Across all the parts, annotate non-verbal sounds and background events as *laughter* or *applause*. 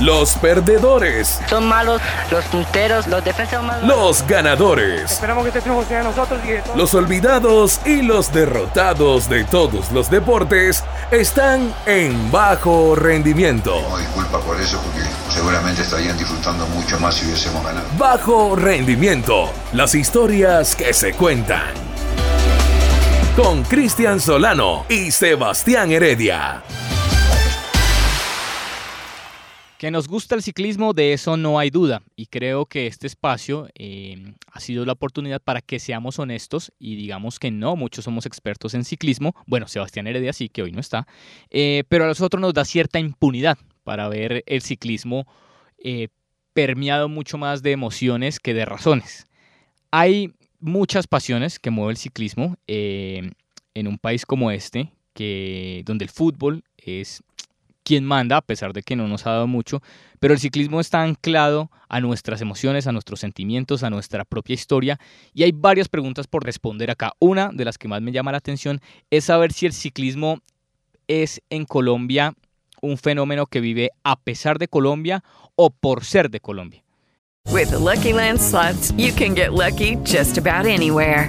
Los perdedores. Son malos los punteros, los defensas malos. Los ganadores. Esperamos que este triunfo sea de nosotros y de todos. Los olvidados y los derrotados de todos los deportes están en bajo rendimiento. Pido disculpas por eso porque seguramente estarían disfrutando mucho más si hubiésemos ganado. Bajo rendimiento. Las historias que se cuentan. Con Cristian Solano y Sebastián Heredia. Que nos gusta el ciclismo, de eso no hay duda. Y creo que este espacio eh, ha sido la oportunidad para que seamos honestos y digamos que no muchos somos expertos en ciclismo. Bueno, Sebastián Heredia sí, que hoy no está. Eh, pero a nosotros nos da cierta impunidad para ver el ciclismo eh, permeado mucho más de emociones que de razones. Hay muchas pasiones que mueve el ciclismo en un país como este, que, donde el fútbol es quien manda, a pesar de que no nos ha dado mucho, pero el ciclismo está anclado a nuestras emociones, a nuestros sentimientos, a nuestra propia historia, y hay varias preguntas por responder acá. Una de las que más me llama la atención es saber si el ciclismo es en Colombia un fenómeno que vive a pesar de Colombia o por ser de Colombia. With the Lucky Land slots, you can get lucky just about anywhere.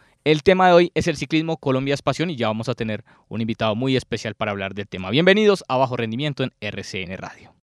el tema de hoy es el ciclismo Colombia es y ya vamos a tener un invitado muy especial para hablar del tema. Bienvenidos a Bajo Rendimiento en RCN Radio.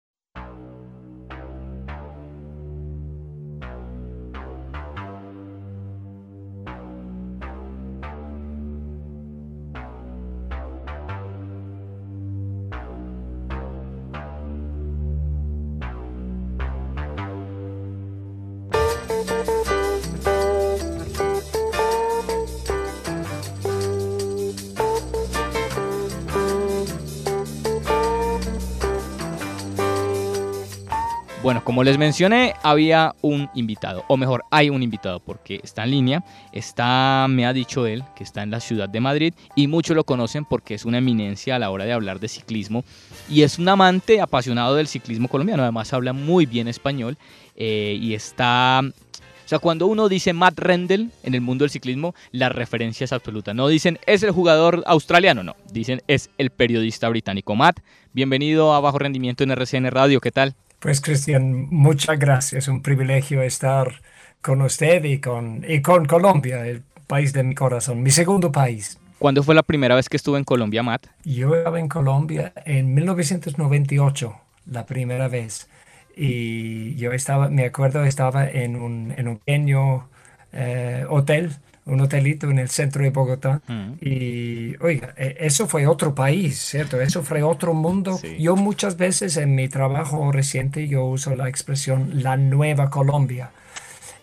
Como les mencioné, había un invitado, o mejor, hay un invitado porque está en línea, está, me ha dicho él, que está en la ciudad de Madrid y muchos lo conocen porque es una eminencia a la hora de hablar de ciclismo y es un amante apasionado del ciclismo colombiano, además habla muy bien español eh, y está o sea, cuando uno dice Matt Rendell en el mundo del ciclismo, la referencia es absoluta. No dicen es el jugador australiano, no. Dicen es el periodista británico. Matt, bienvenido a Bajo Rendimiento en RCN Radio. ¿Qué tal? Pues Cristian, muchas gracias. Un privilegio estar con usted y con, y con Colombia, el país de mi corazón, mi segundo país. ¿Cuándo fue la primera vez que estuvo en Colombia, Matt? Yo estaba en Colombia en 1998, la primera vez. Y yo estaba, me acuerdo, estaba en un, en un pequeño eh, hotel, un hotelito en el centro de Bogotá. Mm. Y, oiga, e- eso fue otro país, ¿cierto? Eso fue otro mundo. Sí. Yo muchas veces en mi trabajo reciente, yo uso la expresión la nueva Colombia.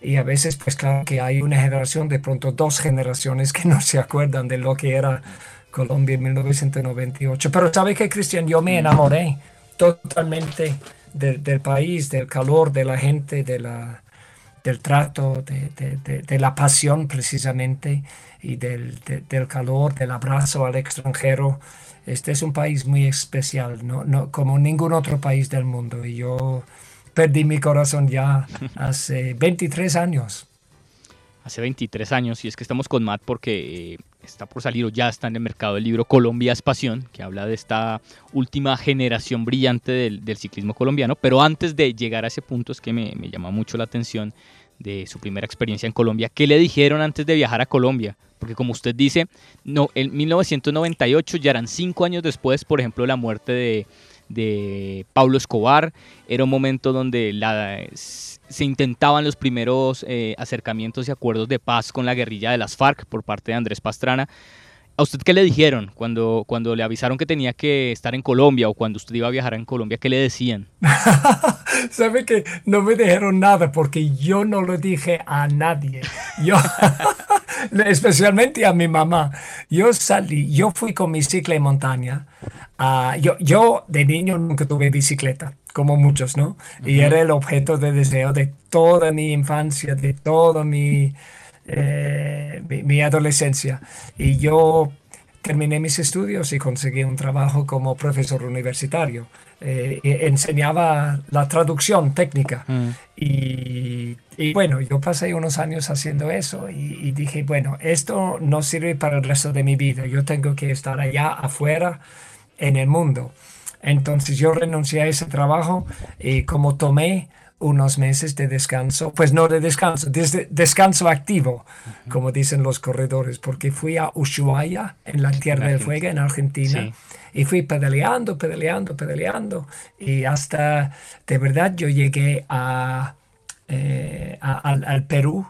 Y a veces, pues claro que hay una generación, de pronto dos generaciones que no se acuerdan de lo que era Colombia en 1998. Pero ¿sabe qué, Cristian? Yo me enamoré totalmente de- del país, del calor, de la gente, de la, del trato, de, de- de- de la pasión precisamente y del, de- del calor, del abrazo al extranjero. este es un país muy especial, no, no, como ningún otro país del mundo. Y yo perdí mi corazón ya *laughs* hace 23 años. Hace 23 años, y es que estamos con Matt porque eh, está por salir o ya está en el mercado el libro Colombia es Pasión, que habla de esta última generación brillante del, ciclismo colombiano. Pero antes de llegar a ese punto, es que me, me llama mucho la atención de su primera experiencia en Colombia. ¿Qué le dijeron antes de viajar a Colombia? Porque como usted dice, no, en 1998 ya eran cinco años después, por ejemplo, la muerte de, de Pablo Escobar. Era un momento donde se intentaban los primeros eh, acercamientos y acuerdos de paz con la guerrilla de las FARC por parte de Andrés Pastrana. ¿A usted qué le dijeron cuando, cuando le avisaron que tenía que estar en Colombia o cuando usted iba a viajar en Colombia? ¿Qué le decían? *laughs* Sabe que no me dijeron nada porque yo no lo dije a nadie. Yo, *laughs* especialmente a mi mamá. Yo salí, yo fui con mi cicla en montaña. Uh, yo, yo de niño nunca tuve bicicleta, como muchos, ¿no? Y era el objeto de deseo de toda mi infancia, de toda mi eh, mi, adolescencia. Y yo terminé mis estudios y conseguí un trabajo como profesor universitario. Eh, enseñaba la traducción técnica. Mm. Y, bueno, yo pasé unos años haciendo eso y, y, dije, bueno, esto no sirve para el resto de mi vida. Yo tengo que estar allá afuera en el mundo. Entonces yo renuncié a ese trabajo y como tomé unos meses de descanso, pues no de descanso, desde descanso activo, como dicen los corredores, porque fui a Ushuaia, en la Tierra del Fuego, en Argentina, y fui pedaleando, pedaleando, pedaleando, y hasta, de verdad, yo llegué a, eh, al, Perú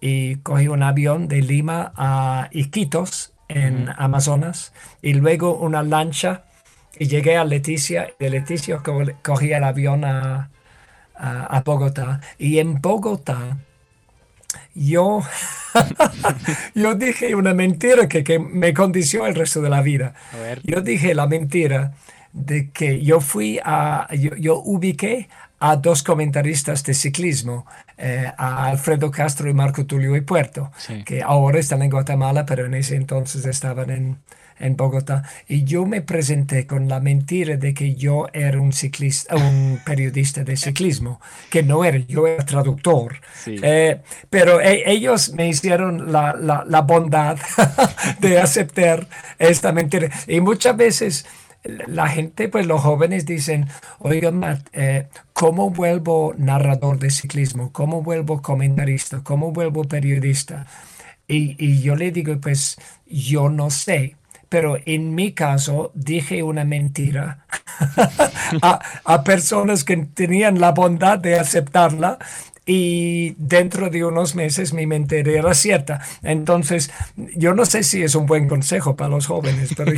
y cogí un avión de Lima a Iquitos, en Amazonas, y luego una lancha, y llegué a Leticia, de Leticia cogí el avión a a, Bogotá. Y en Bogotá, yo, *laughs* yo dije una mentira que, que, me condicionó el resto de la vida. Yo dije la mentira de que yo fui a, yo, ubiqué a dos comentaristas de ciclismo, eh, a Alfredo Castro y Marco Tulio y Puerto, que ahora están en Guatemala, pero en ese entonces estaban en, en Bogotá y yo me presenté con la mentira de que yo era un ciclista, un periodista de ciclismo, que no era, yo era traductor. Eh, pero e, ellos me hicieron la, la, bondad *laughs* de aceptar esta mentira. Y muchas veces la gente, pues los jóvenes dicen, oiga, Matt, eh, ¿cómo vuelvo narrador de ciclismo? ¿Cómo vuelvo comentarista? ¿Cómo vuelvo periodista? Y, y yo le digo, pues yo no sé pero en mi caso dije una mentira *laughs* a, a, personas que tenían la bondad de aceptarla y dentro de unos meses mi mente era cierta. Entonces, yo no sé si es un buen consejo para los jóvenes, pero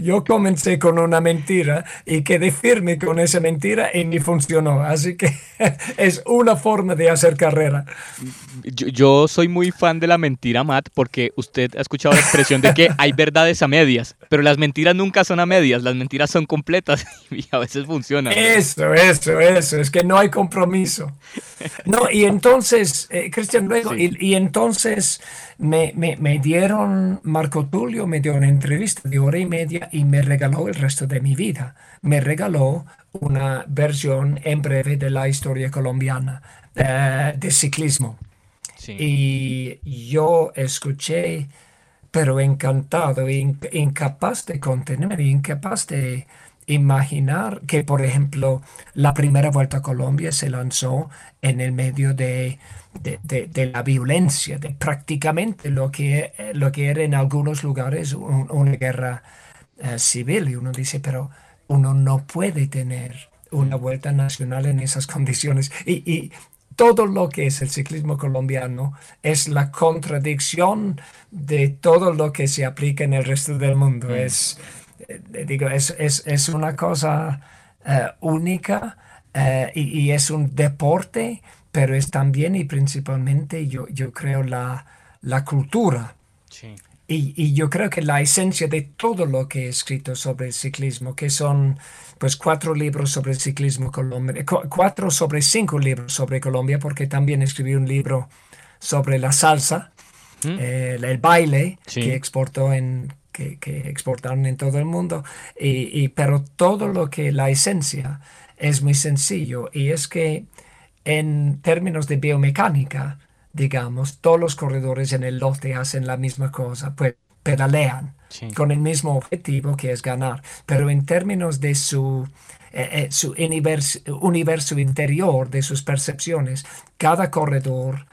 yo, *laughs* comencé con una mentira y quedé firme con esa mentira y me funcionó. Así que *laughs* es una forma de hacer carrera. Yo, soy muy fan de la mentira, Matt, porque usted ha escuchado la expresión de que hay verdades a medias, pero las mentiras nunca son a medias, las mentiras son completas *laughs* y a veces funcionan. Eso, eso, eso, es que no hay compromiso. No, y entonces, eh, Cristian, luego, y, entonces me, me, dieron, Marco Tulio me dio una entrevista de hora y media y me regaló el resto de mi vida. Me regaló una versión en breve de la historia colombiana eh, de ciclismo. Y yo escuché, pero encantado, incapaz de contener, incapaz de imaginar que, por ejemplo, la primera vuelta a Colombia se lanzó en el medio de, de, la violencia, de prácticamente lo que, lo que era en algunos lugares una guerra eh, civil. Y uno dice, pero uno no puede tener una vuelta nacional en esas *laughs* condiciones. Y, y todo lo que es el ciclismo colombiano es la contradicción de todo lo que se aplica en el resto del mundo. Mm. Es eh, digo, es, es, es, una cosa eh, única eh, y, es un deporte, pero es también y principalmente, yo, yo creo, la, la cultura. Y, y, yo creo que la esencia de todo lo que he escrito sobre el ciclismo, que son pues cuatro libros sobre el ciclismo colombiano, cuatro sobre cinco libros sobre Colombia, porque también escribí un libro sobre la salsa, mm. el, baile, que exportó en que, que exportaron en todo el mundo, y, pero todo lo que la esencia es muy sencillo y es que en términos de biomecánica, digamos, todos los corredores en el lote hacen la misma cosa, pues pedalean con el mismo objetivo que es ganar, pero en términos de su, eh, eh, su universo, universo interior, de sus percepciones, cada corredor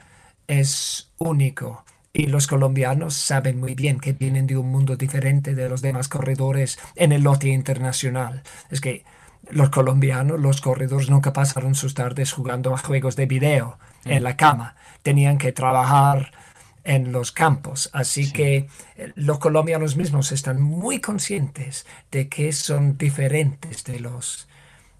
es único. Y los colombianos saben muy bien que vienen de un mundo diferente de los demás corredores en el lote internacional. Es que los colombianos, los corredores nunca pasaron sus tardes jugando a juegos de video en mm. la cama. Tenían que trabajar en los campos. Así que eh, los colombianos mismos están muy conscientes de que son diferentes de los,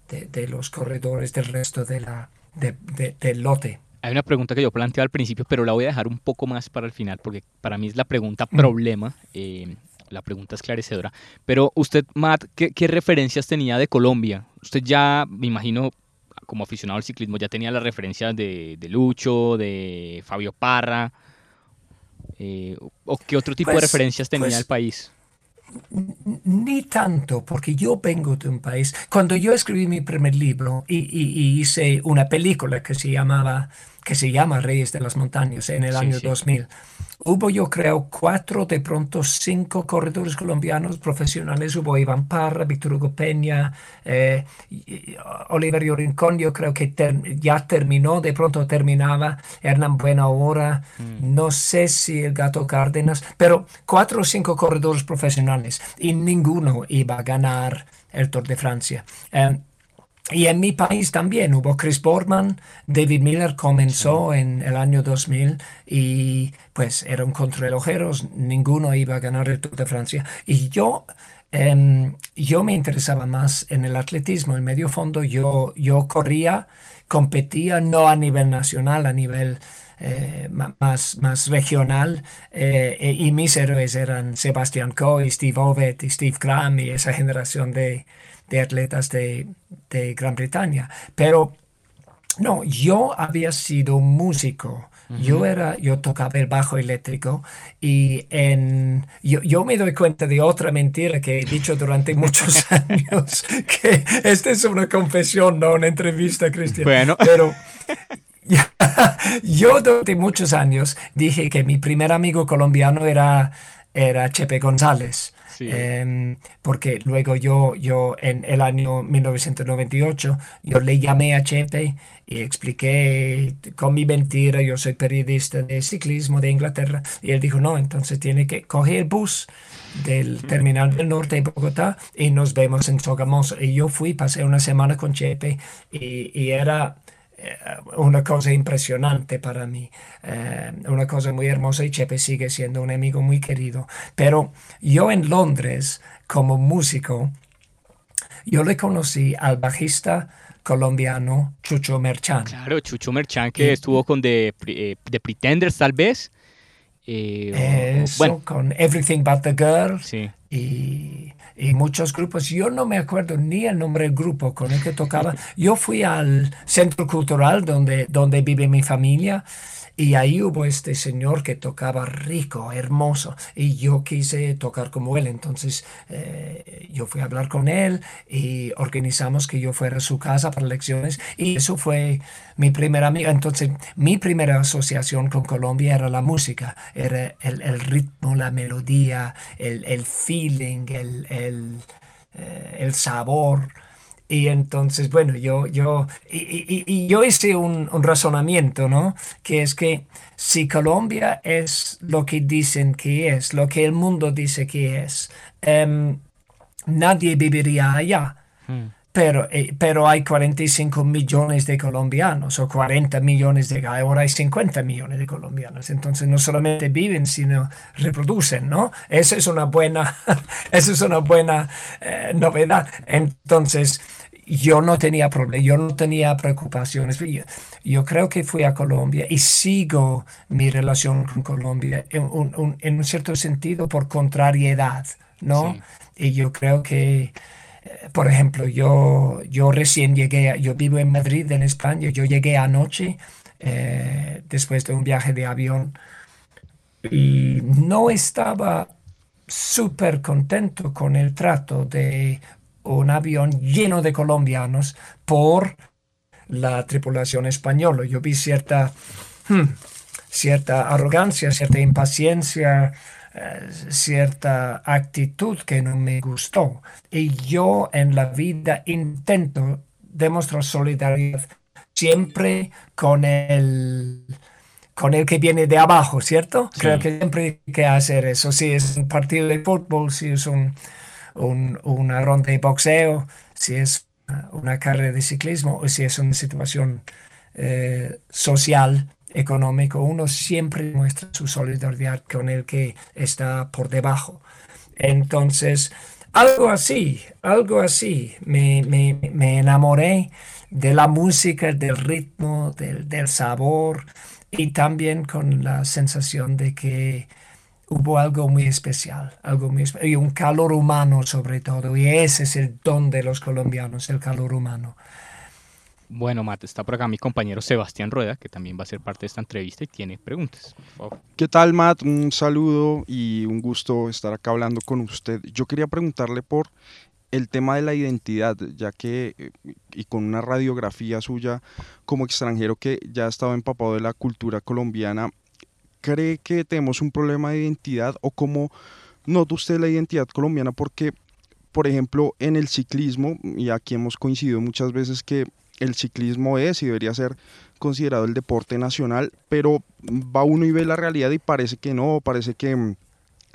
de, los corredores del resto de la, del lote. Hay una pregunta que yo planteé al principio, pero la voy a dejar un poco más para el final, porque para mí es la pregunta mm. problema, eh, la pregunta esclarecedora. Pero usted, Matt, ¿qué, ¿qué, referencias tenía de Colombia? Usted ya, me imagino, como aficionado al ciclismo, ya tenía las referencias de, de Lucho, de Fabio Parra, eh, ¿O qué otro tipo de pues, referencias tenía pues, el país? Ni tanto, porque yo vengo de un país. Cuando yo escribí mi primer libro y hice una película que se llamaba que se llama Reyes de las Montañas en el año 2000. Hubo, yo creo, cuatro, de pronto cinco corredores colombianos profesionales. Hubo Iván Parra, Víctor Hugo Peña, eh, Oliver Rincón, yo creo que ya terminó, de pronto terminaba. Hernán Buena Hora, mm. no sé si el Gato Cárdenas, pero cuatro o cinco corredores profesionales y ninguno iba a ganar el Tour de Francia. Eh, y en mi país también hubo Chris Borman, David Miller comenzó en el año 2000 y pues era un contrarrelojeros, ninguno iba a ganar el Tour de Francia. Y yo, em, yo me interesaba más en el atletismo, en medio fondo yo, yo corría, competía no a nivel nacional, a nivel eh, más, más regional eh, e, y mis héroes eran Sebastian Coe, Steve Ovett y Steve Graham y esa generación de de atletas de, Gran Bretaña. Pero no, yo había sido músico. Yo era, yo tocaba el bajo eléctrico y en, yo, me doy cuenta de otra mentira que he dicho durante muchos *laughs* años, que esta es una confesión, no una entrevista, Cristian. Bueno. Pero *laughs* yo durante muchos años dije que mi primer amigo colombiano era, era Chepe González. Em, porque luego yo, yo en el año 1998, yo le llamé a Chepe y expliqué con mi mentira, yo soy periodista de ciclismo de Inglaterra, y él dijo, no, entonces tiene que coger el bus del terminal del norte de Bogotá y nos vemos en Sogamoso. Y yo fui, pasé una semana con Chepe y, y era eh, una cosa impresionante para mí, eh, una cosa muy hermosa y Chepe sigue siendo un amigo muy querido. Pero yo en Londres, como músico, yo le conocí al bajista colombiano Chucho Merchan. Claro, Chucho Merchan que estuvo con The, eh, Pretenders tal vez. Eso, con Everything But the Girl. Sí. Y y muchos grupos. Yo no me acuerdo ni el nombre del grupo con el que tocaba. *laughs* Yo fui al centro cultural donde, donde vive mi familia y ahí hubo este señor que tocaba rico, hermoso, y yo quise tocar como él. Entonces eh, yo fui a hablar con él y organizamos que yo fuera a su casa para lecciones. Y eso fue mi primera amiga. Entonces mi primera asociación con Colombia era la música, era el, ritmo, la melodía, el, el feeling, el, el, eh, el sabor. Y entonces, bueno, yo, yo, y, y, yo hice un, un, razonamiento, ¿no? Que es que si Colombia es lo que dicen que es, lo que el mundo dice que es, em, nadie viviría allá. Hmm. Pero, eh, pero hay 45 millones de colombianos o 40 millones de ahora hay 50 millones de colombianos entonces no solamente viven sino reproducen no esa es una buena *laughs* esa es una buena eh, novedad entonces yo no tenía problemas, yo no tenía preocupaciones. Yo, creo que fui a Colombia y sigo mi relación con Colombia en un, en un cierto sentido por contrariedad, ¿no? Y yo creo que, eh, por ejemplo, yo, yo recién llegué, yo vivo en Madrid, en España, yo llegué anoche eh, después de un viaje de avión y no estaba súper contento con el trato de un avión lleno de colombianos por la tripulación española. Yo vi cierta, hmm, cierta arrogancia, cierta impaciencia, eh, cierta actitud que no me gustó. Y yo en la vida intento demostrar solidaridad siempre con el con el que viene de abajo, ¿cierto? Creo que siempre hay que hacer eso. Si es un partido de fútbol, si es un, un, una ronda de boxeo, si es una carrera de ciclismo o si es una situación eh, social, económica, uno siempre muestra su solidaridad con el que está por debajo. Entonces, algo así, algo así, me, me, me enamoré de la música, del ritmo, del, del sabor y también con la sensación de que hubo algo muy especial, algo muy y un calor humano sobre todo, y ese es el don de los colombianos, el calor humano. Bueno, Matt, está por acá mi compañero Sebastián Rueda, que también va a ser parte de esta entrevista y tiene preguntas. ¿Qué tal, Matt? Un saludo y un gusto estar acá hablando con usted. Yo quería preguntarle por el tema de la identidad, ya que, eh, y con una radiografía suya como extranjero que ya ha estado empapado de la cultura colombiana, cree que tenemos un problema de identidad o cómo nota usted la identidad colombiana? Porque, por ejemplo, en el ciclismo, y aquí hemos coincidido muchas veces que el ciclismo es y debería ser considerado el deporte nacional, pero va uno y ve la realidad y parece que no, parece que mm,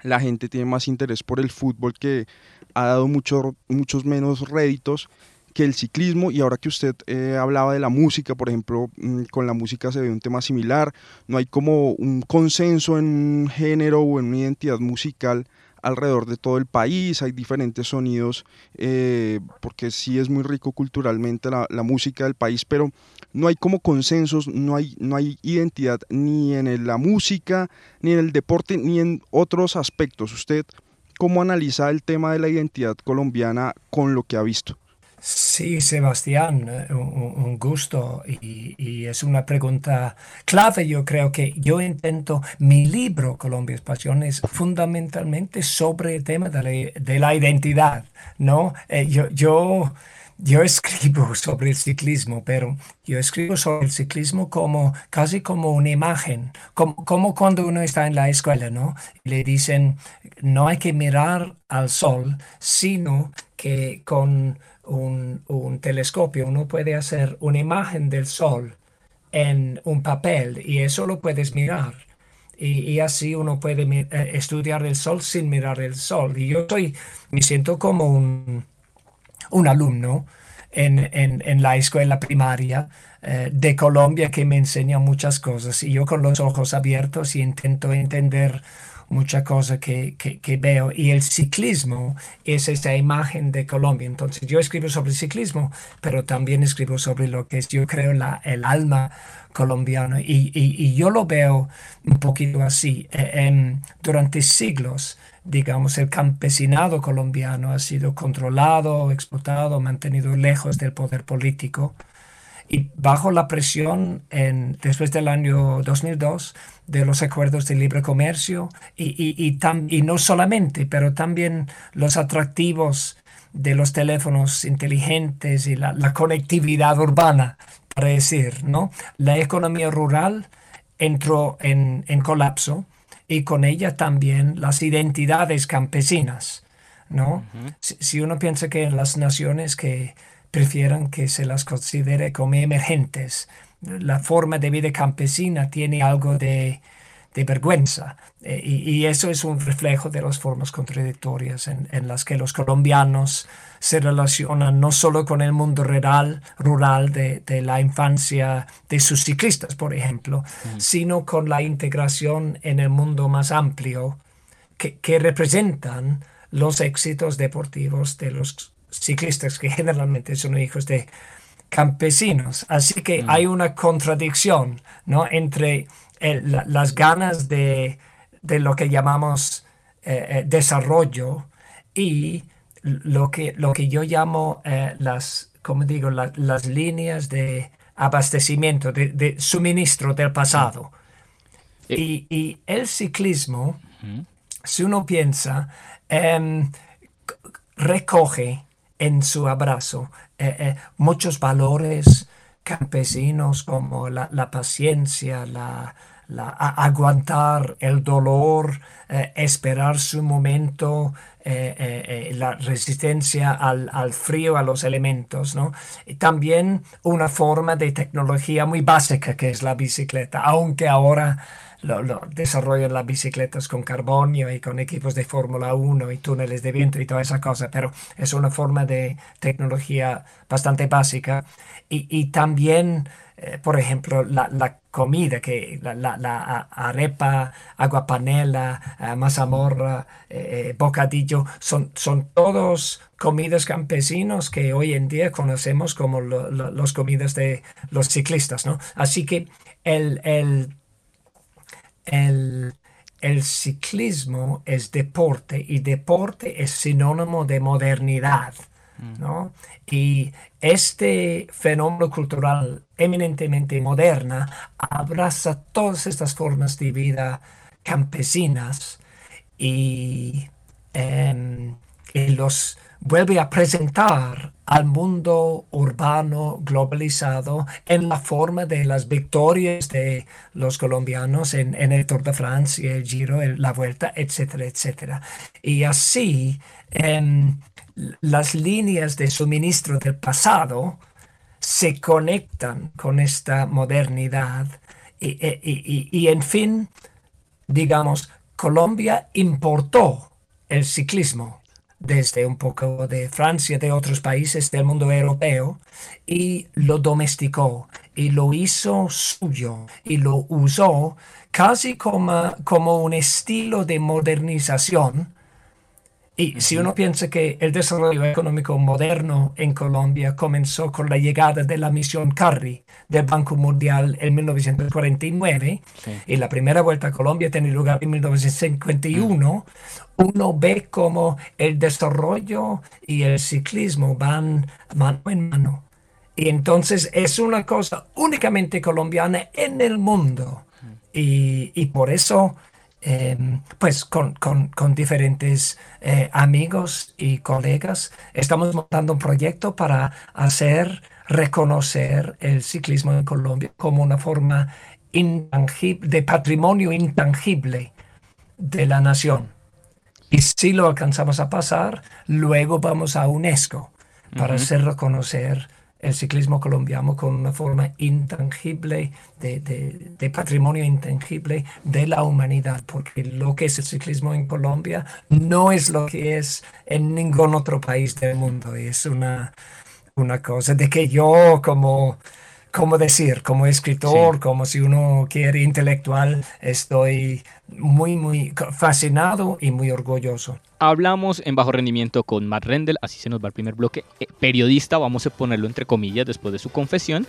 la gente tiene más interés por el fútbol que ha dado mucho, muchos menos réditos que el ciclismo y ahora que usted eh, hablaba de la música, por ejemplo, mm, con la música se ve un tema similar, no hay como un consenso en un género o en una identidad musical alrededor de todo el país, hay diferentes sonidos, eh, porque sí es muy rico culturalmente la, la, música del país, pero no hay como consensos, no hay, no hay identidad ni en la música, ni en el deporte, ni en otros aspectos. ¿Usted cómo analiza el tema de la identidad colombiana con lo que ha visto? Sí, Sebastián, eh, un, gusto y, es una pregunta clave. Yo creo que yo intento, mi libro Colombia es Pasión es fundamentalmente sobre el tema de la, identidad, ¿no? Eh, yo, yo, yo escribo *laughs* sobre el ciclismo, pero yo escribo sobre el ciclismo como casi como una imagen, como, como cuando uno está en la escuela, ¿no? Le dicen, no hay que mirar al sol, sino que con un, telescopio, uno puede hacer una imagen del Sol en un papel y eso lo puedes mirar. Y, así uno puede eh, estudiar el Sol sin mirar el Sol. Y yo soy, me siento como un, un alumno en, en, la escuela primaria eh, de Colombia que me enseña muchas cosas. Y yo con los ojos abiertos y intento entender mucha cosa que, que, veo. Y el ciclismo es esa imagen de Colombia. Entonces yo escribo sobre el ciclismo, pero también escribo sobre lo que es, yo creo, la, el alma colombiana. Y, y, yo lo veo un poquito así. E, durante siglos, digamos, el campesinado colombiano ha sido controlado, explotado, mantenido lejos del poder político. Y bajo la presión en, después del año 2002 de los acuerdos de libre comercio y, y, y, no solamente, pero también los atractivos de los teléfonos inteligentes y la, conectividad urbana, para decir, ¿no? La economía rural entró en, en colapso y con ella también las identidades campesinas, ¿no? si, si, uno piensa que en las naciones que prefieran que se las considere como emergentes, la forma de vida campesina tiene algo de, vergüenza. Eh, y, eso es un reflejo de las formas contradictorias en, las que los colombianos se relacionan no solo con el mundo rural, rural de, la infancia de sus ciclistas, por ejemplo, sino con la integración en el mundo más amplio que, que representan los éxitos deportivos de los ciclistas que *laughs* generalmente son hijos de campesinos. Así que mm. hay una contradicción ¿no? entre las ganas de, lo que llamamos eh, eh, desarrollo y lo que, lo que yo llamo eh, las, como digo, las líneas de abastecimiento, de, suministro del pasado. Y, el ciclismo, si uno piensa, em, recoge en su abrazo eh, eh, muchos valores campesinos como la, paciencia, la, aguantar el dolor, eh, esperar su momento, la resistencia al, al, frío, a los elementos. ¿no? Y también una forma de tecnología muy básica que es la bicicleta, aunque ahora lo, desarrollan las bicicletas con carbonio y con equipos de Fórmula 1 y túneles de viento y toda esa cosa, pero es una forma de tecnología bastante básica. Y, también, eh, por ejemplo, la, comida, que la, la, arepa, agua panela, eh, mazamorra, eh, bocadillo, son, son todos comidas campesinos que hoy en día conocemos como las comidas de los ciclistas, ¿no? Así que el, el el, ciclismo es deporte y deporte es sinónimo de modernidad. Mm. ¿no? Y este fenómeno cultural eminentemente moderna abraza todas estas formas de vida campesinas y, em, y los vuelve a presentar al mundo urbano globalizado en la forma de las victorias de los colombianos en, el Tour de Francia, el Giro, la Vuelta, etcétera, etcétera. Y así em, las líneas de suministro del pasado se conectan con esta modernidad y, y en fin, digamos, Colombia importó el ciclismo desde un poco de Francia, de otros países del mundo europeo, y lo domesticó y lo hizo suyo y lo usó casi como, como un estilo de modernización y si uno piensa que el desarrollo económico moderno en Colombia comenzó con la llegada de la misión Carri del Banco Mundial en 1949 y la primera vuelta a Colombia tiene lugar en 1951, uno ve como el desarrollo y el ciclismo van mano en mano. Y entonces es una cosa únicamente colombiana en el mundo. Y, y por eso Em, pues con, diferentes eh, amigos y colegas estamos montando un proyecto para hacer reconocer el ciclismo en Colombia como una forma intangible, de patrimonio intangible de la nación. Y si lo alcanzamos a pasar, luego vamos a UNESCO para hacer reconocer el ciclismo colombiano con una forma intangible, de, patrimonio intangible de la humanidad, porque lo que es el ciclismo en Colombia no es lo que es en ningún otro país del mundo. Es una, una cosa de que yo como como decir, como escritor, como si uno quiere intelectual, estoy muy, muy fascinado y muy orgulloso. Hablamos en bajo rendimiento con Matt Rendell, así se nos va el primer bloque. Eh, periodista, vamos a ponerlo entre comillas después de su confesión.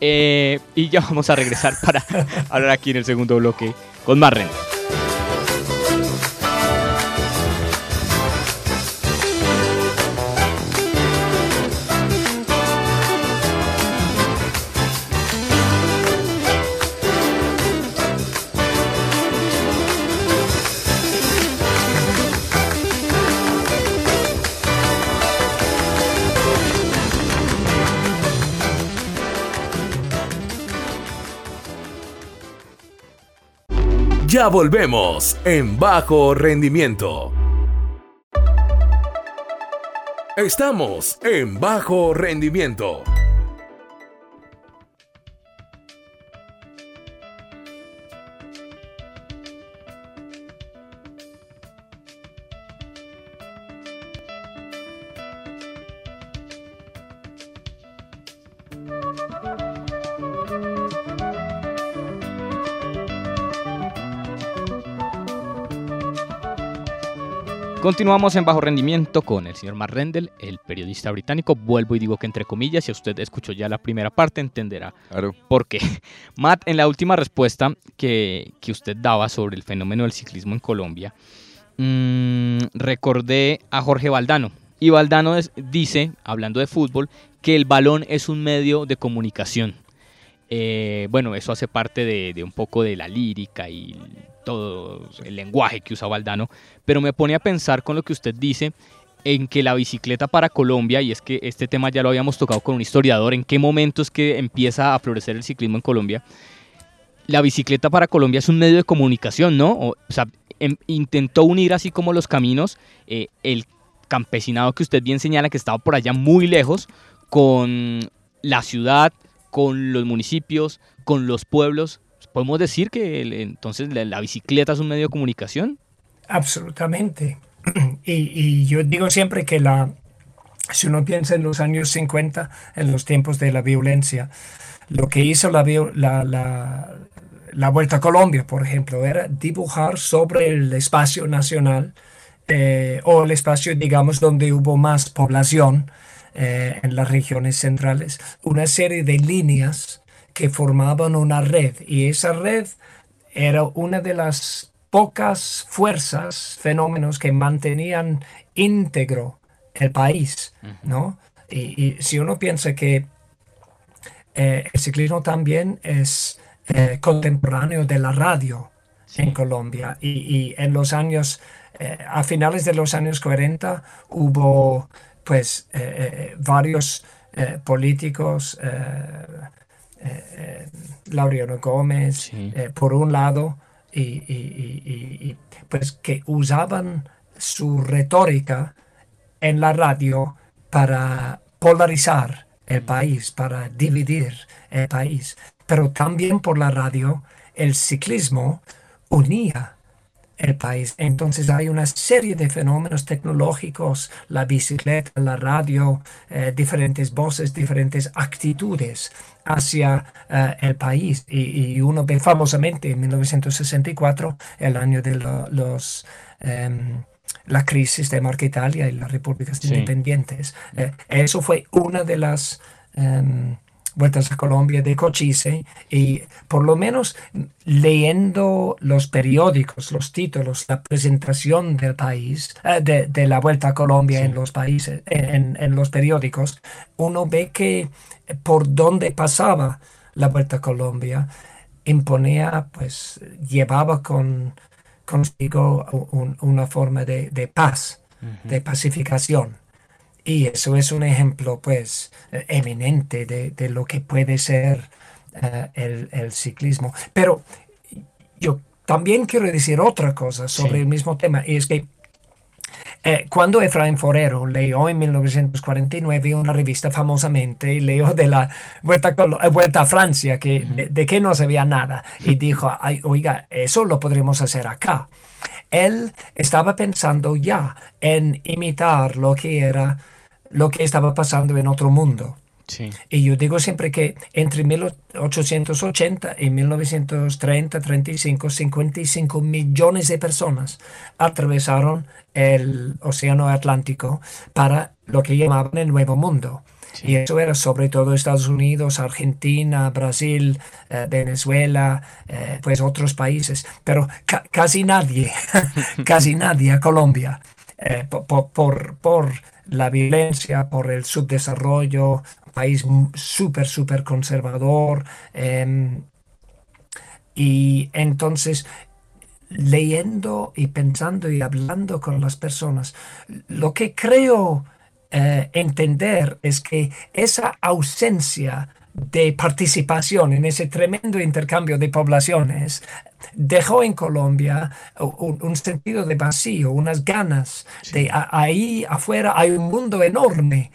Eh, y ya vamos a regresar para *laughs* hablar aquí en el segundo bloque con Matt Rendell. Ya volvemos en bajo rendimiento. Estamos en bajo rendimiento. Continuamos en bajo rendimiento con el señor Matt Rendell, el periodista británico. Vuelvo y digo que entre comillas, si usted escuchó ya la primera parte, entenderá por qué. *laughs* Matt, en la última respuesta que, usted daba sobre el fenómeno del ciclismo en Colombia, mm, recordé a Jorge Valdano. Y Valdano dice, hablando de fútbol, que el balón es un medio de comunicación. Eh, bueno, eso hace parte de, de un poco de la lírica y todo el lenguaje que usa Valdano, pero me pone a pensar con lo que usted dice en que la bicicleta para Colombia, y es que este tema ya lo habíamos tocado con un historiador, en qué momento es que empieza a florecer el ciclismo en Colombia, la bicicleta para Colombia es un medio de comunicación, ¿no? O, sea, em, intentó unir así como los caminos, eh, el campesinado que usted bien señala que estaba por allá muy lejos, con la ciudad, con los municipios, con los pueblos. ¿Podemos decir que entonces la, bicicleta es un medio de comunicación? Absolutamente. *clears throat* Y, yo digo siempre que la, si uno piensa en los años 50, en los tiempos de la violencia, lo que hizo la, la, la, Vuelta a Colombia, por ejemplo, era dibujar sobre el espacio nacional eh, o el espacio, digamos, donde hubo más población eh, en las regiones centrales, una serie de líneas que formaban una red y esa red era una de las pocas fuerzas, fenómenos que mantenían íntegro el país, ¿no? Y, si uno piensa que eh, el ciclismo también es eh, contemporáneo de la radio en Colombia y, en los años, eh, a finales de los años 40 hubo pues varios políticos, Laureano Gómez, por un lado, y, pues que usaban su retórica en la radio para polarizar el país, para dividir el país. Pero también por la radio el ciclismo unía el país. Entonces hay una serie de fenómenos tecnológicos, la bicicleta, la radio, eh, diferentes voces, diferentes actitudes hacia eh, el país. Y, uno ve famosamente en 1964, el año de los... Em, la crisis de Marca Italia y las repúblicas independientes. Eh, eso fue una de las em, Vueltas a Colombia de Cochise y por lo menos leyendo los periódicos, los títulos, la presentación del país, eh, de, la Vuelta a Colombia en los países, en, los periódicos, uno ve que por donde pasaba la Vuelta a Colombia imponía, pues llevaba con, consigo una forma de, paz, de pacificación. Y eso es un ejemplo, pues, eh, eminente de, lo que puede ser eh, el, ciclismo. Pero yo también quiero decir otra cosa sobre el mismo tema, y es que eh, cuando Efraín Forero leyó en 1949 una revista famosamente, y leyó de la Vuelta, Vuelta a Francia, que, de, que no sabía nada, y dijo, oiga, eso lo podremos hacer acá. Él estaba pensando ya en imitar lo que era lo que estaba pasando en otro mundo. Y yo digo siempre que entre 1880 y 1930, 35, 55 millones de personas atravesaron el Océano Atlántico para lo que llamaban el Nuevo Mundo. Y eso era sobre todo Estados Unidos, Argentina, Brasil, eh, Venezuela, eh, pues otros países. Pero casi nadie, *laughs* casi nadie a Colombia, eh, por, por, por la violencia, por el subdesarrollo, país súper, súper conservador. Em, y entonces, leyendo y pensando y hablando con las personas, lo que creo eh, entender es que esa ausencia de participación en ese tremendo intercambio de poblaciones dejó en Colombia un, sentido de vacío, unas ganas de ahí afuera hay un mundo enorme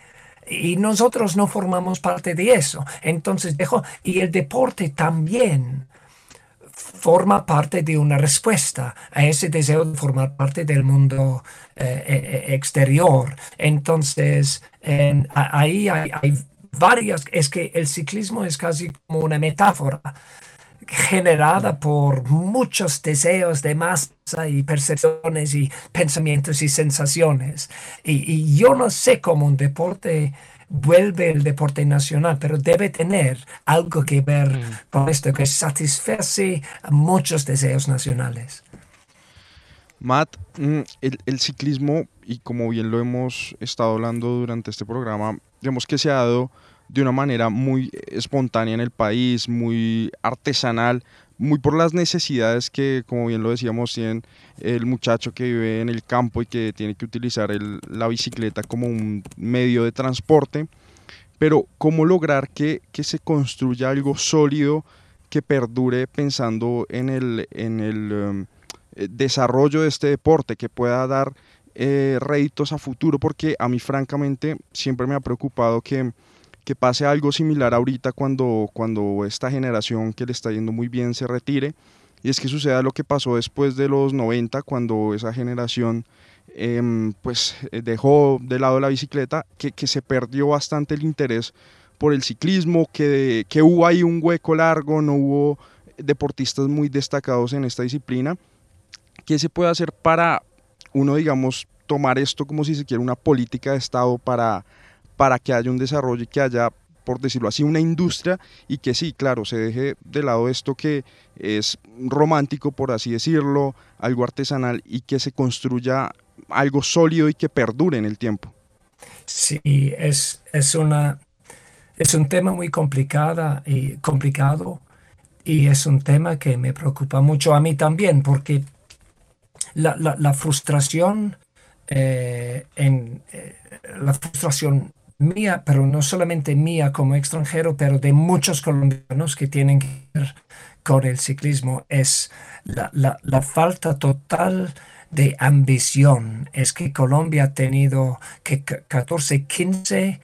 y nosotros no formamos parte de eso. Entonces dejó, y el deporte también forma parte de una respuesta a ese deseo de formar parte del mundo eh, eh, eh, exterior. Entonces, ahí hay, hay varias, es que el ciclismo es casi como una metáfora generada por muchos deseos de masa y percepciones y pensamientos y sensaciones. Y, yo no sé cómo un deporte vuelve el deporte nacional, pero debe tener algo que ver mm. con esto, que satisface muchos deseos nacionales. Matt, mm, el, el, ciclismo, y como bien lo hemos estado hablando durante este programa, digamos que se ha dado de una manera muy espontánea en el país, muy artesanal, muy por las necesidades que, como bien lo decíamos, tienen el muchacho que vive en el campo y que tiene que utilizar la bicicleta como un medio de transporte, pero cómo lograr que, se construya algo sólido que perdure pensando en el, el em, desarrollo de este deporte, que pueda dar eh, réditos a futuro, porque a mí francamente siempre me ha preocupado que que pase algo similar ahorita cuando, cuando esta generación que le está yendo muy bien se retire. Y es que suceda lo que pasó después de los 90, cuando esa generación em, pues eh, dejó de lado la bicicleta, que, que, se perdió bastante el interés por el ciclismo, que, que hubo ahí un hueco largo, no hubo deportistas muy destacados en esta disciplina. ¿Qué se puede hacer para uno, digamos, tomar esto como si se quiere una política de Estado para para que haya un desarrollo y que haya, por decirlo así, una industria y que sí, claro, se deje de lado esto que es romántico, por así decirlo, algo artesanal y que se construya algo sólido y que perdure en el tiempo. Sí, es, es, una, es un tema muy complicada y complicado y es un tema que me preocupa mucho a mí también porque la, frustración eh, en eh, la frustración mía, pero no solamente mía como extranjero, pero de muchos colombianos que tienen que ver con el ciclismo, es la, falta total de ambición. Es que Colombia ha tenido que 14, 15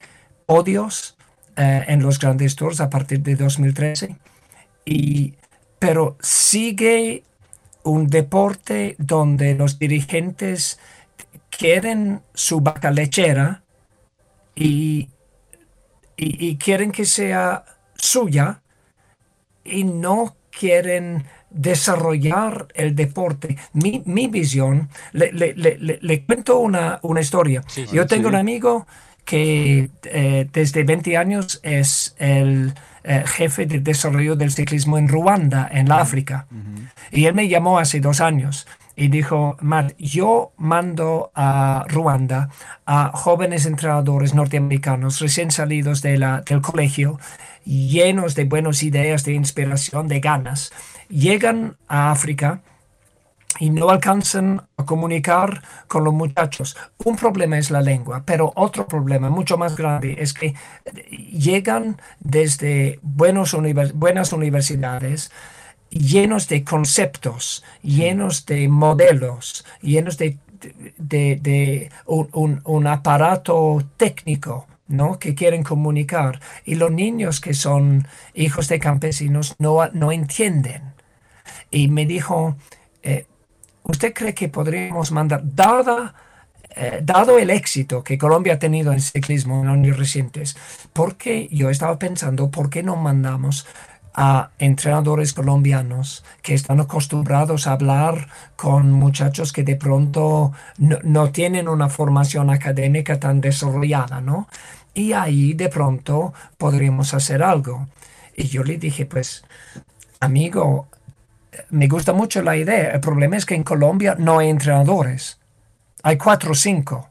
odios eh, en los grandes tours a partir de 2013, y, pero sigue un deporte donde los dirigentes quieren su vaca lechera, y, y, quieren que sea suya y no quieren desarrollar el deporte. Mi, mi visión, le, le, le, cuento una, una historia. Yo tengo un amigo que eh, desde 20 años es el eh, jefe de desarrollo del ciclismo en Ruanda, en la África. Y él me llamó hace dos años y dijo, Matt, yo mando a Ruanda a jóvenes entrenadores norteamericanos recién salidos de la, del colegio, llenos de buenas ideas, de inspiración, de ganas. Llegan a África y no alcanzan a comunicar con los muchachos. Un problema es la lengua, pero otro problema mucho más grande es que llegan desde buenos buenas universidades, llenos de conceptos, llenos de modelos, llenos de, de, un, aparato técnico ¿no? que quieren comunicar. Y los niños que son hijos de campesinos no, no entienden. Y me dijo, eh, ¿usted cree que podríamos mandar, dada, eh, dado el éxito que Colombia ha tenido en ciclismo en años recientes, porque yo estaba pensando, ¿por qué no mandamos a entrenadores colombianos que están acostumbrados a hablar con muchachos que de pronto no, tienen una formación académica tan desarrollada, ¿no? Y ahí de pronto podríamos hacer algo. Y yo le dije, pues, amigo, me gusta mucho la idea. El problema es que en Colombia no hay entrenadores. Hay cuatro o cinco.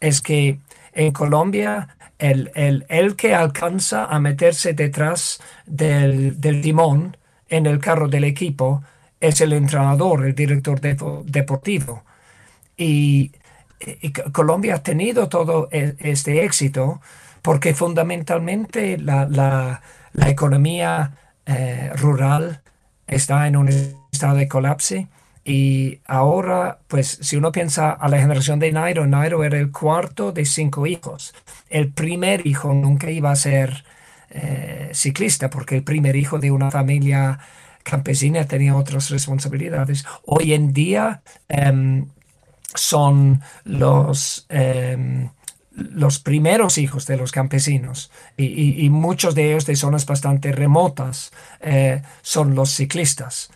Es que en Colombia el, el, que alcanza a meterse detrás del, timón en el carro del equipo es el entrenador, el director deportivo. Y, Colombia ha tenido todo e, este éxito porque fundamentalmente la, economía eh, rural está en un estado de colapso y ahora, pues si uno piensa a la generación de Nairo, Nairo era el cuarto de cinco hijos. El primer hijo nunca iba a ser eh, ciclista porque el primer hijo de una familia campesina tenía otras responsabilidades. Hoy en día em, son los... Em, los primeros hijos de los campesinos y, muchos de ellos de zonas bastante remotas eh, son los ciclistas.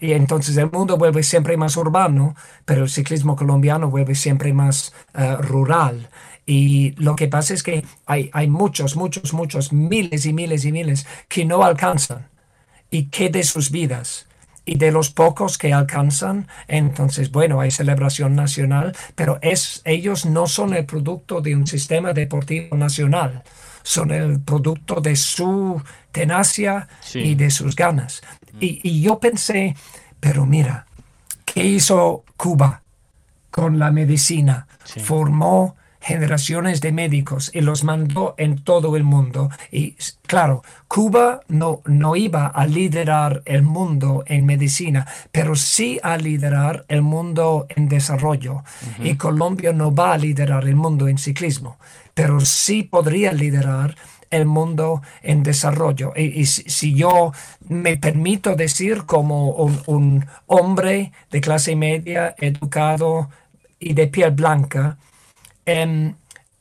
Y entonces el mundo vuelve siempre más urbano, pero el ciclismo colombiano vuelve siempre más eh, rural. Y lo que pasa es que hay, hay muchos, muchos, muchos, miles y miles y miles que no alcanzan. ¿Y qué de sus vidas? y de los pocos que alcanzan, entonces, bueno, hay celebración nacional, pero es, ellos no son el producto de un sistema deportivo nacional, son el producto de su tenacia y de sus ganas. Y, yo pensé, pero mira, ¿qué hizo Cuba con la medicina? Formó generaciones de médicos y los mandó en todo el mundo. Y claro, Cuba no, no iba a liderar el mundo en medicina, pero sí a liderar el mundo en desarrollo. Y Colombia no va a liderar el mundo en ciclismo, pero sí podría liderar el mundo en desarrollo. Y, si, yo me permito decir como un, hombre de clase media, educado y de piel blanca, em,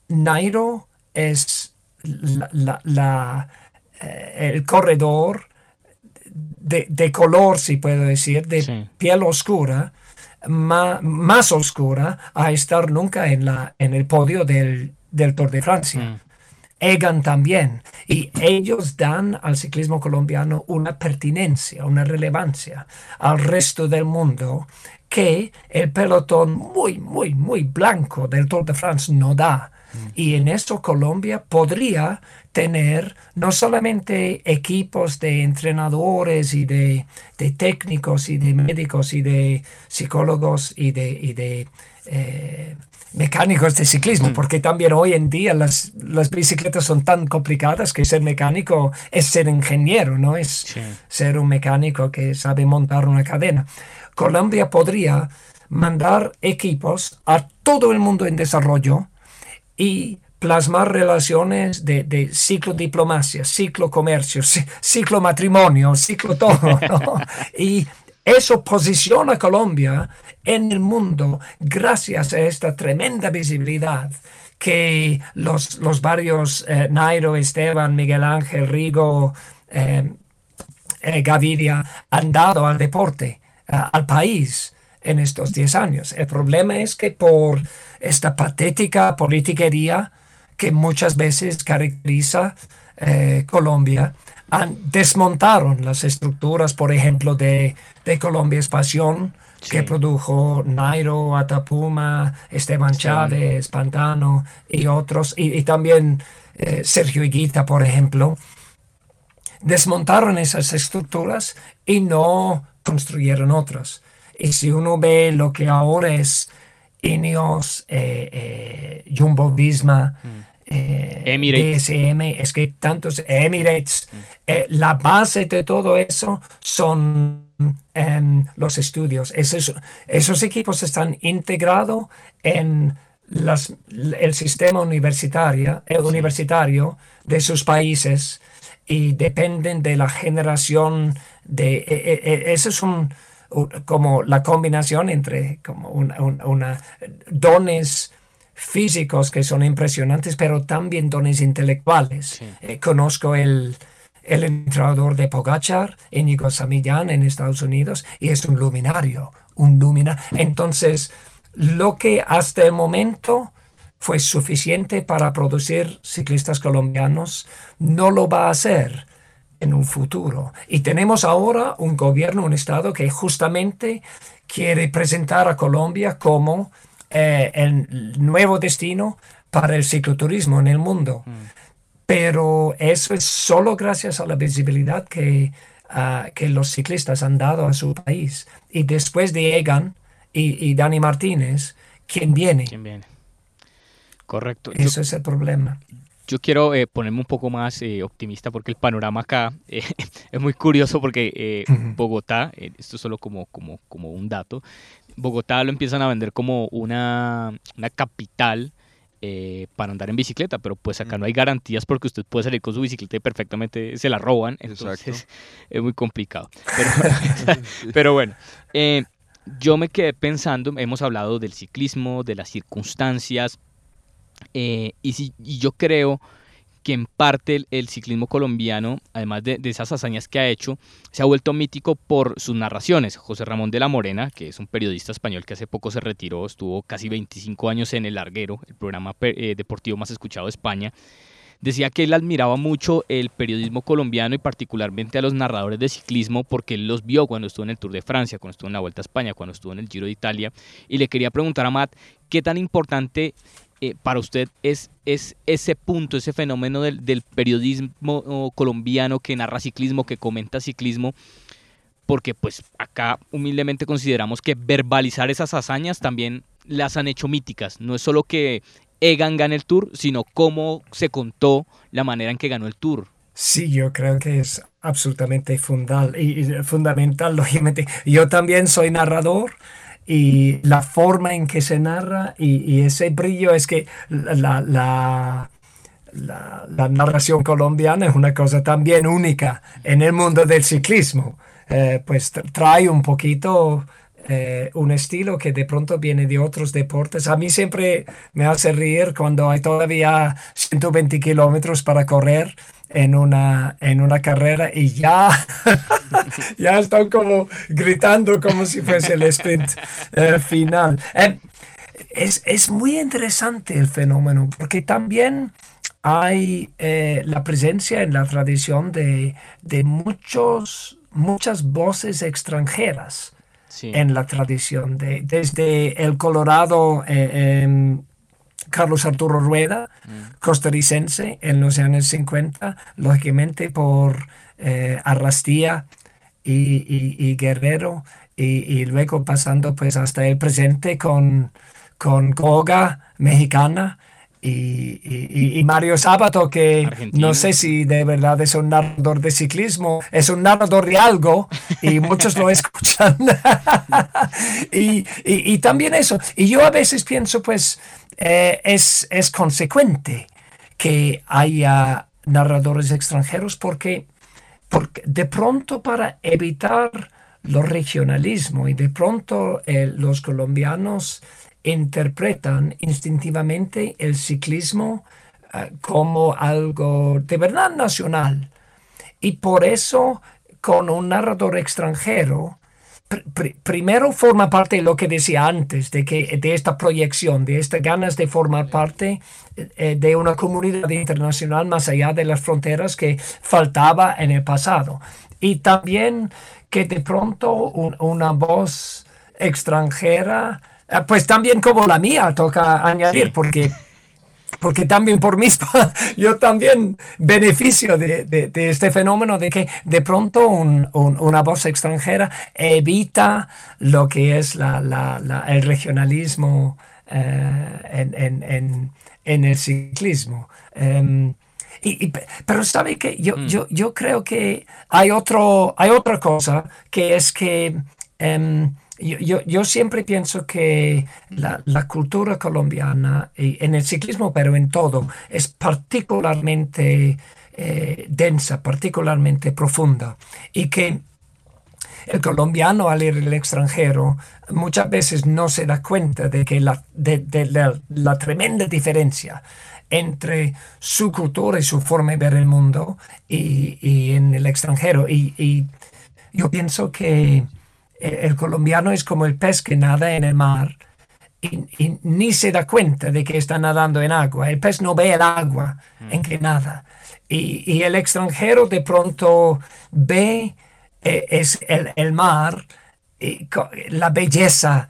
Nairo es la, eh, el corredor de, color, si puedo decir, de piel oscura, más, oscura a estar nunca en, la, en el podio del, Tour de Francia. Mm. Egan también. Y ellos dan al ciclismo colombiano una pertinencia, una relevancia al resto del mundo que el pelotón muy, muy, muy blanco del Tour de France no da. Mm. Y en esto Colombia podría tener no solamente equipos de entrenadores y de, técnicos y de médicos y de psicólogos y de, y de eh, mecánicos de ciclismo, mm. porque también hoy en día las, las, bicicletas son tan complicadas que ser mecánico es ser ingeniero, no es ser un mecánico que sabe montar una cadena. Colombia podría mandar equipos a todo el mundo en desarrollo y plasmar relaciones de, de ciclo diplomacia, ciclo comercio, *laughs* ciclo matrimonio, ciclo todo. *laughs* y eso posiciona a Colombia en el mundo gracias a esta tremenda visibilidad que los, los varios eh, Nairo, Esteban, Miguel Ángel, Rigo, eh, eh, Gaviria han dado al deporte, al país en estos 10 años. El problema es que por esta patética politiquería que muchas veces caracteriza Colombia, desmontaron las estructuras, por ejemplo, de, Colombia Espación, que produjo Nairo, Atapuma, Esteban Chávez, Pantano y otros, y, también eh, Sergio Higuita, por ejemplo. Desmontaron esas estructuras y no construyeron otras. Y si uno ve lo que ahora es Ineos, eh, eh, Jumbo Visma, mm eh, Emirates. es que tantos Emirates, mm. eh, la base de todo eso son em, los estudios. Esos, esos, equipos están integrados en las, el sistema universitario, el universitario de sus países y dependen de la generación de... E, e, e, eso es un, como la combinación entre como una, una dones físicos que son impresionantes, pero también dones intelectuales. Eh, conozco el, el entrenador de Pogachar, Íñigo Samillán, en Estados Unidos, y es un luminario, un luminario. Entonces, lo que hasta el momento fue suficiente para producir ciclistas colombianos, no lo va a hacer en un futuro. Y tenemos ahora un gobierno, un Estado que justamente quiere presentar a Colombia como eh, el nuevo destino para el cicloturismo en el mundo. Mm. Pero eso es solo gracias a la visibilidad que, ah, que los ciclistas han dado a su país. Y después de Egan y, Dani Martínez, ¿quién viene? ¿Quién viene? Correcto. Eso es el problema. Yo quiero eh, ponerme un poco más eh, optimista porque el panorama acá *laughs* es muy curioso porque Bogotá, esto es solo como, como, como un dato, Bogotá lo empiezan a vender como una, capital eh, para andar en bicicleta, pero pues acá no hay garantías porque usted puede salir con su bicicleta y perfectamente se la roban, entonces *laughs* es muy complicado. *laughs* Pero, bueno, eh, yo me quedé pensando, hemos hablado del ciclismo, de las circunstancias, eh, y, si, y yo creo que en parte el, ciclismo colombiano, además de, esas hazañas que ha hecho, se ha vuelto mítico por sus narraciones. José Ramón de la Morena, que es un periodista español que hace poco se retiró, estuvo casi 25 años en El Larguero, el programa eh, deportivo más escuchado de España, decía que él admiraba mucho el periodismo colombiano y particularmente a los narradores de ciclismo porque él los vio cuando estuvo en el Tour de Francia, cuando estuvo en la Vuelta a España, cuando estuvo en el Giro de Italia y le quería preguntar a Matt qué tan importante eh, para usted es, es ese punto, ese fenómeno del, del periodismo colombiano que narra ciclismo, que comenta ciclismo, porque pues acá humildemente consideramos que verbalizar esas hazañas también las han hecho míticas. No es solo que Egan gane el Tour, sino cómo se contó la manera en que ganó el Tour. Sí, yo creo que es absolutamente fundamental, y fundamental, *laughs* lógicamente. Yo también soy narrador y la forma en que se narra y, ese brillo es que la, la, la, narración colombiana es una cosa también única en el mundo del ciclismo. Eh, pues trae un poquito eh, un estilo que de pronto viene de otros deportes. A mí siempre me hace reír cuando hay todavía 120 kilómetros para correr en una, en una carrera y ya, *laughs* ya están como gritando como si fuese el sprint eh, final. Eh, es, es, muy interesante el fenómeno porque también hay eh, la presencia en la tradición de, de muchos, muchas voces extranjeras. en la tradición, de, desde el Colorado em, Carlos Arturo Rueda, mm. costarricense en los años 50, lógicamente por eh, Arrastía y, Guerrero, y, luego pasando pues hasta el presente con, con Goga, mexicana, y, Mario Sábato, que no sé si de verdad es un narrador de ciclismo, es un narrador de algo y muchos lo escuchan. *laughs* y, también eso. Y yo a veces pienso, pues, eh, es, es consecuente que haya narradores extranjeros porque, porque de pronto para evitar los regionalismo y de pronto eh, los colombianos interpretan instintivamente el ciclismo eh, como algo de verdad nacional. Y por eso con un narrador primero forma parte de lo que decía antes, de, que, de esta proyección, de estas ganas de formar parte eh, de una comunidad internacional más allá de las fronteras que faltaba en el pasado. Y también que de pronto una voz extranjera, eh, pues también como la mía, toca añadir, porque porque también por mí *laughs* yo también beneficio de, este fenómeno de que de pronto una voz extranjera evita lo que es el regionalismo eh, en, el ciclismo. Em, pero sabe que yo, mm. yo, yo creo que hay, otro, hay otra cosa que es que... Em, yo, yo, siempre pienso que la, la, cultura colombiana, en el ciclismo, pero en todo, es particularmente eh, densa, particularmente profunda. Y que el colombiano al ir al extranjero muchas veces no se da cuenta de que la, de, la, la, tremenda diferencia entre su cultura y su forma de ver el mundo y, y en el extranjero. Y, y yo pienso que el colombiano es como el pez que nada en el mar y, ni se da cuenta de que está nadando en agua. El pez no ve el agua mm. en que nada. Y, el extranjero de pronto ve eh, es el, mar, y, la belleza,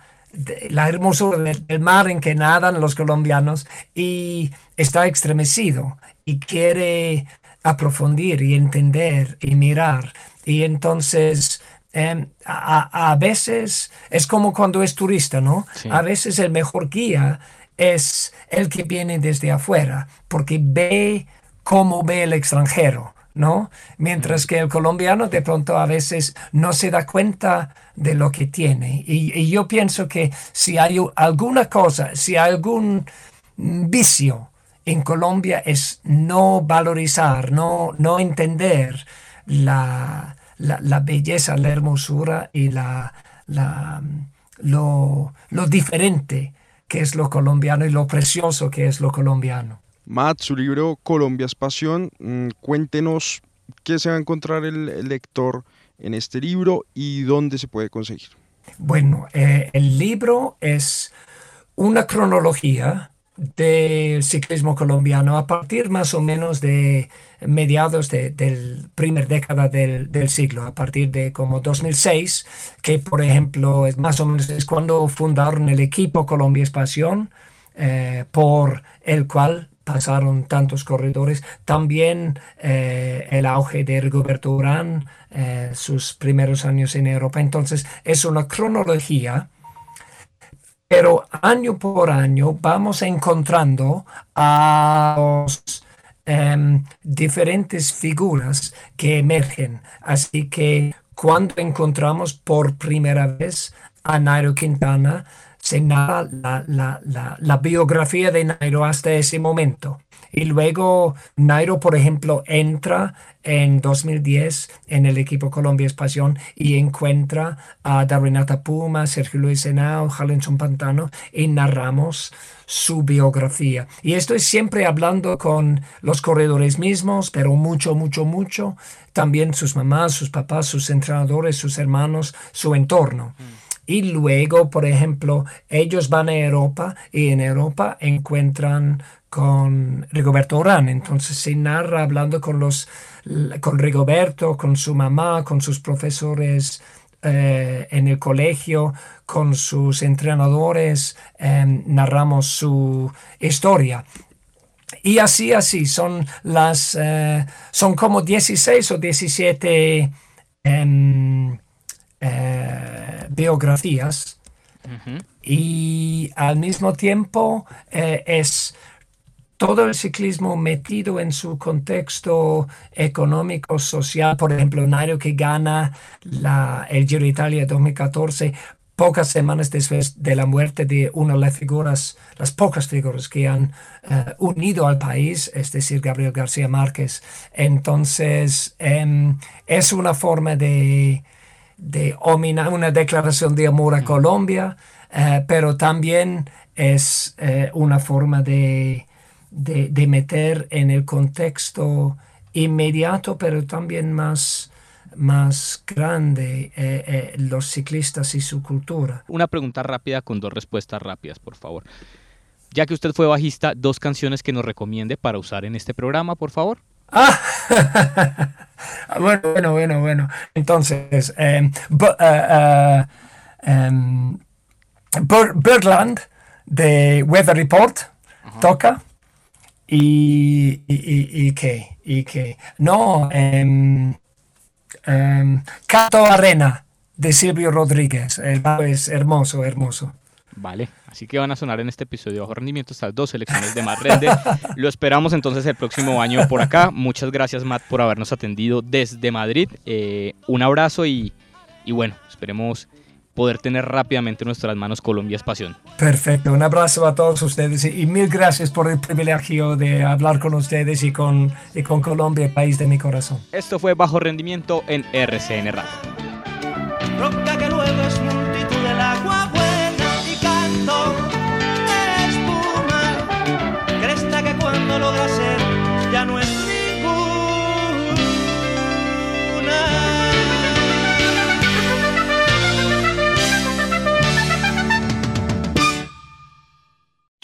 la hermosura del, mar en que nadan los colombianos y está estremecido y quiere aprofundir y entender y mirar. Y entonces Em, a, veces es como cuando es turista, ¿no? A veces el mejor guía es el que viene desde afuera, porque ve cómo ve el extranjero, ¿no? Mientras que el colombiano de pronto a veces no se da cuenta de lo que tiene. Y, yo pienso que si hay alguna cosa, si hay algún vicio en Colombia es no valorizar, no, no entender la, la, belleza, la hermosura y la, la lo, diferente que es lo colombiano y lo precioso que es lo colombiano. Matt, su libro Colombia es Pasión, mm, cuéntenos qué se va a encontrar el, lector en este libro y dónde se puede conseguir. Bueno, eh, el libro es una cronología del ciclismo colombiano a partir más o menos de mediados de, del primer década del, del, siglo, a partir de como 2006, que por ejemplo es más o menos es cuando fundaron el equipo Colombia Espación, eh, por el cual pasaron tantos corredores. También eh, el auge de Rigoberto Urán, eh, sus primeros años en Europa. Entonces es una cronología, pero año por año vamos encontrando a em, diferentes figuras que emergen. Así que cuando encontramos por primera vez a Nairo Quintana, se narra la, biografía de Nairo hasta ese momento. Y luego Nairo, por ejemplo, entra en 2010 en el equipo Colombia Espación y encuentra a Darinata Puma, Sergio Luis Henao, Jalenson Pantano y narramos su biografía. Y estoy siempre hablando con los corredores mismos, pero mucho, mucho, mucho. También sus mamás, sus papás, sus entrenadores, sus hermanos, su entorno. Mm. Y luego, por ejemplo, ellos van a Europa y en Europa encuentran con Rigoberto Urán. Entonces se narra hablando con los con Rigoberto, con su mamá, con sus profesores eh, en el colegio, con sus entrenadores, em, narramos su historia. Y así, así, son las, eh, son como 16 o 17 eh, biografías y al mismo tiempo es todo el ciclismo metido en su contexto económico, social. Por ejemplo, Nairo que gana la, el Giro de Italia 2014, pocas semanas después de la muerte de una de las figuras, las pocas figuras que han eh, unido al país, es decir, Gabriel García Márquez. Entonces, em, es una forma de de una declaración de amor a Colombia, eh, pero también es eh, una forma de, de, meter en el contexto inmediato, pero también más, más grande eh, los ciclistas y su cultura. Una pregunta rápida con dos respuestas rápidas, por favor. Ya que usted fue bajista, dos canciones que nos recomiende para usar en este programa, por favor. Ah, *laughs* bueno, bueno, bueno, bueno. Entonces, um, uh, um, Birdland de Weather Report toca. Y, y, y, qué, y qué. No, um, Cato Arena de Silvio Rodríguez. El es hermoso, hermoso. Vale, así que van a sonar en este episodio bajo rendimiento estas dos selecciones de Matt Rende. *laughs* Lo esperamos entonces el próximo año por acá. Muchas gracias Matt por habernos atendido desde Madrid. Eh, un abrazo y, y bueno, esperemos poder tener rápidamente en nuestras manos Colombia es pasión. Perfecto, un abrazo a todos ustedes y, mil gracias por el privilegio de hablar con ustedes y con, y con Colombia, país de mi corazón. Esto fue Bajo Rendimiento en RCN Radio.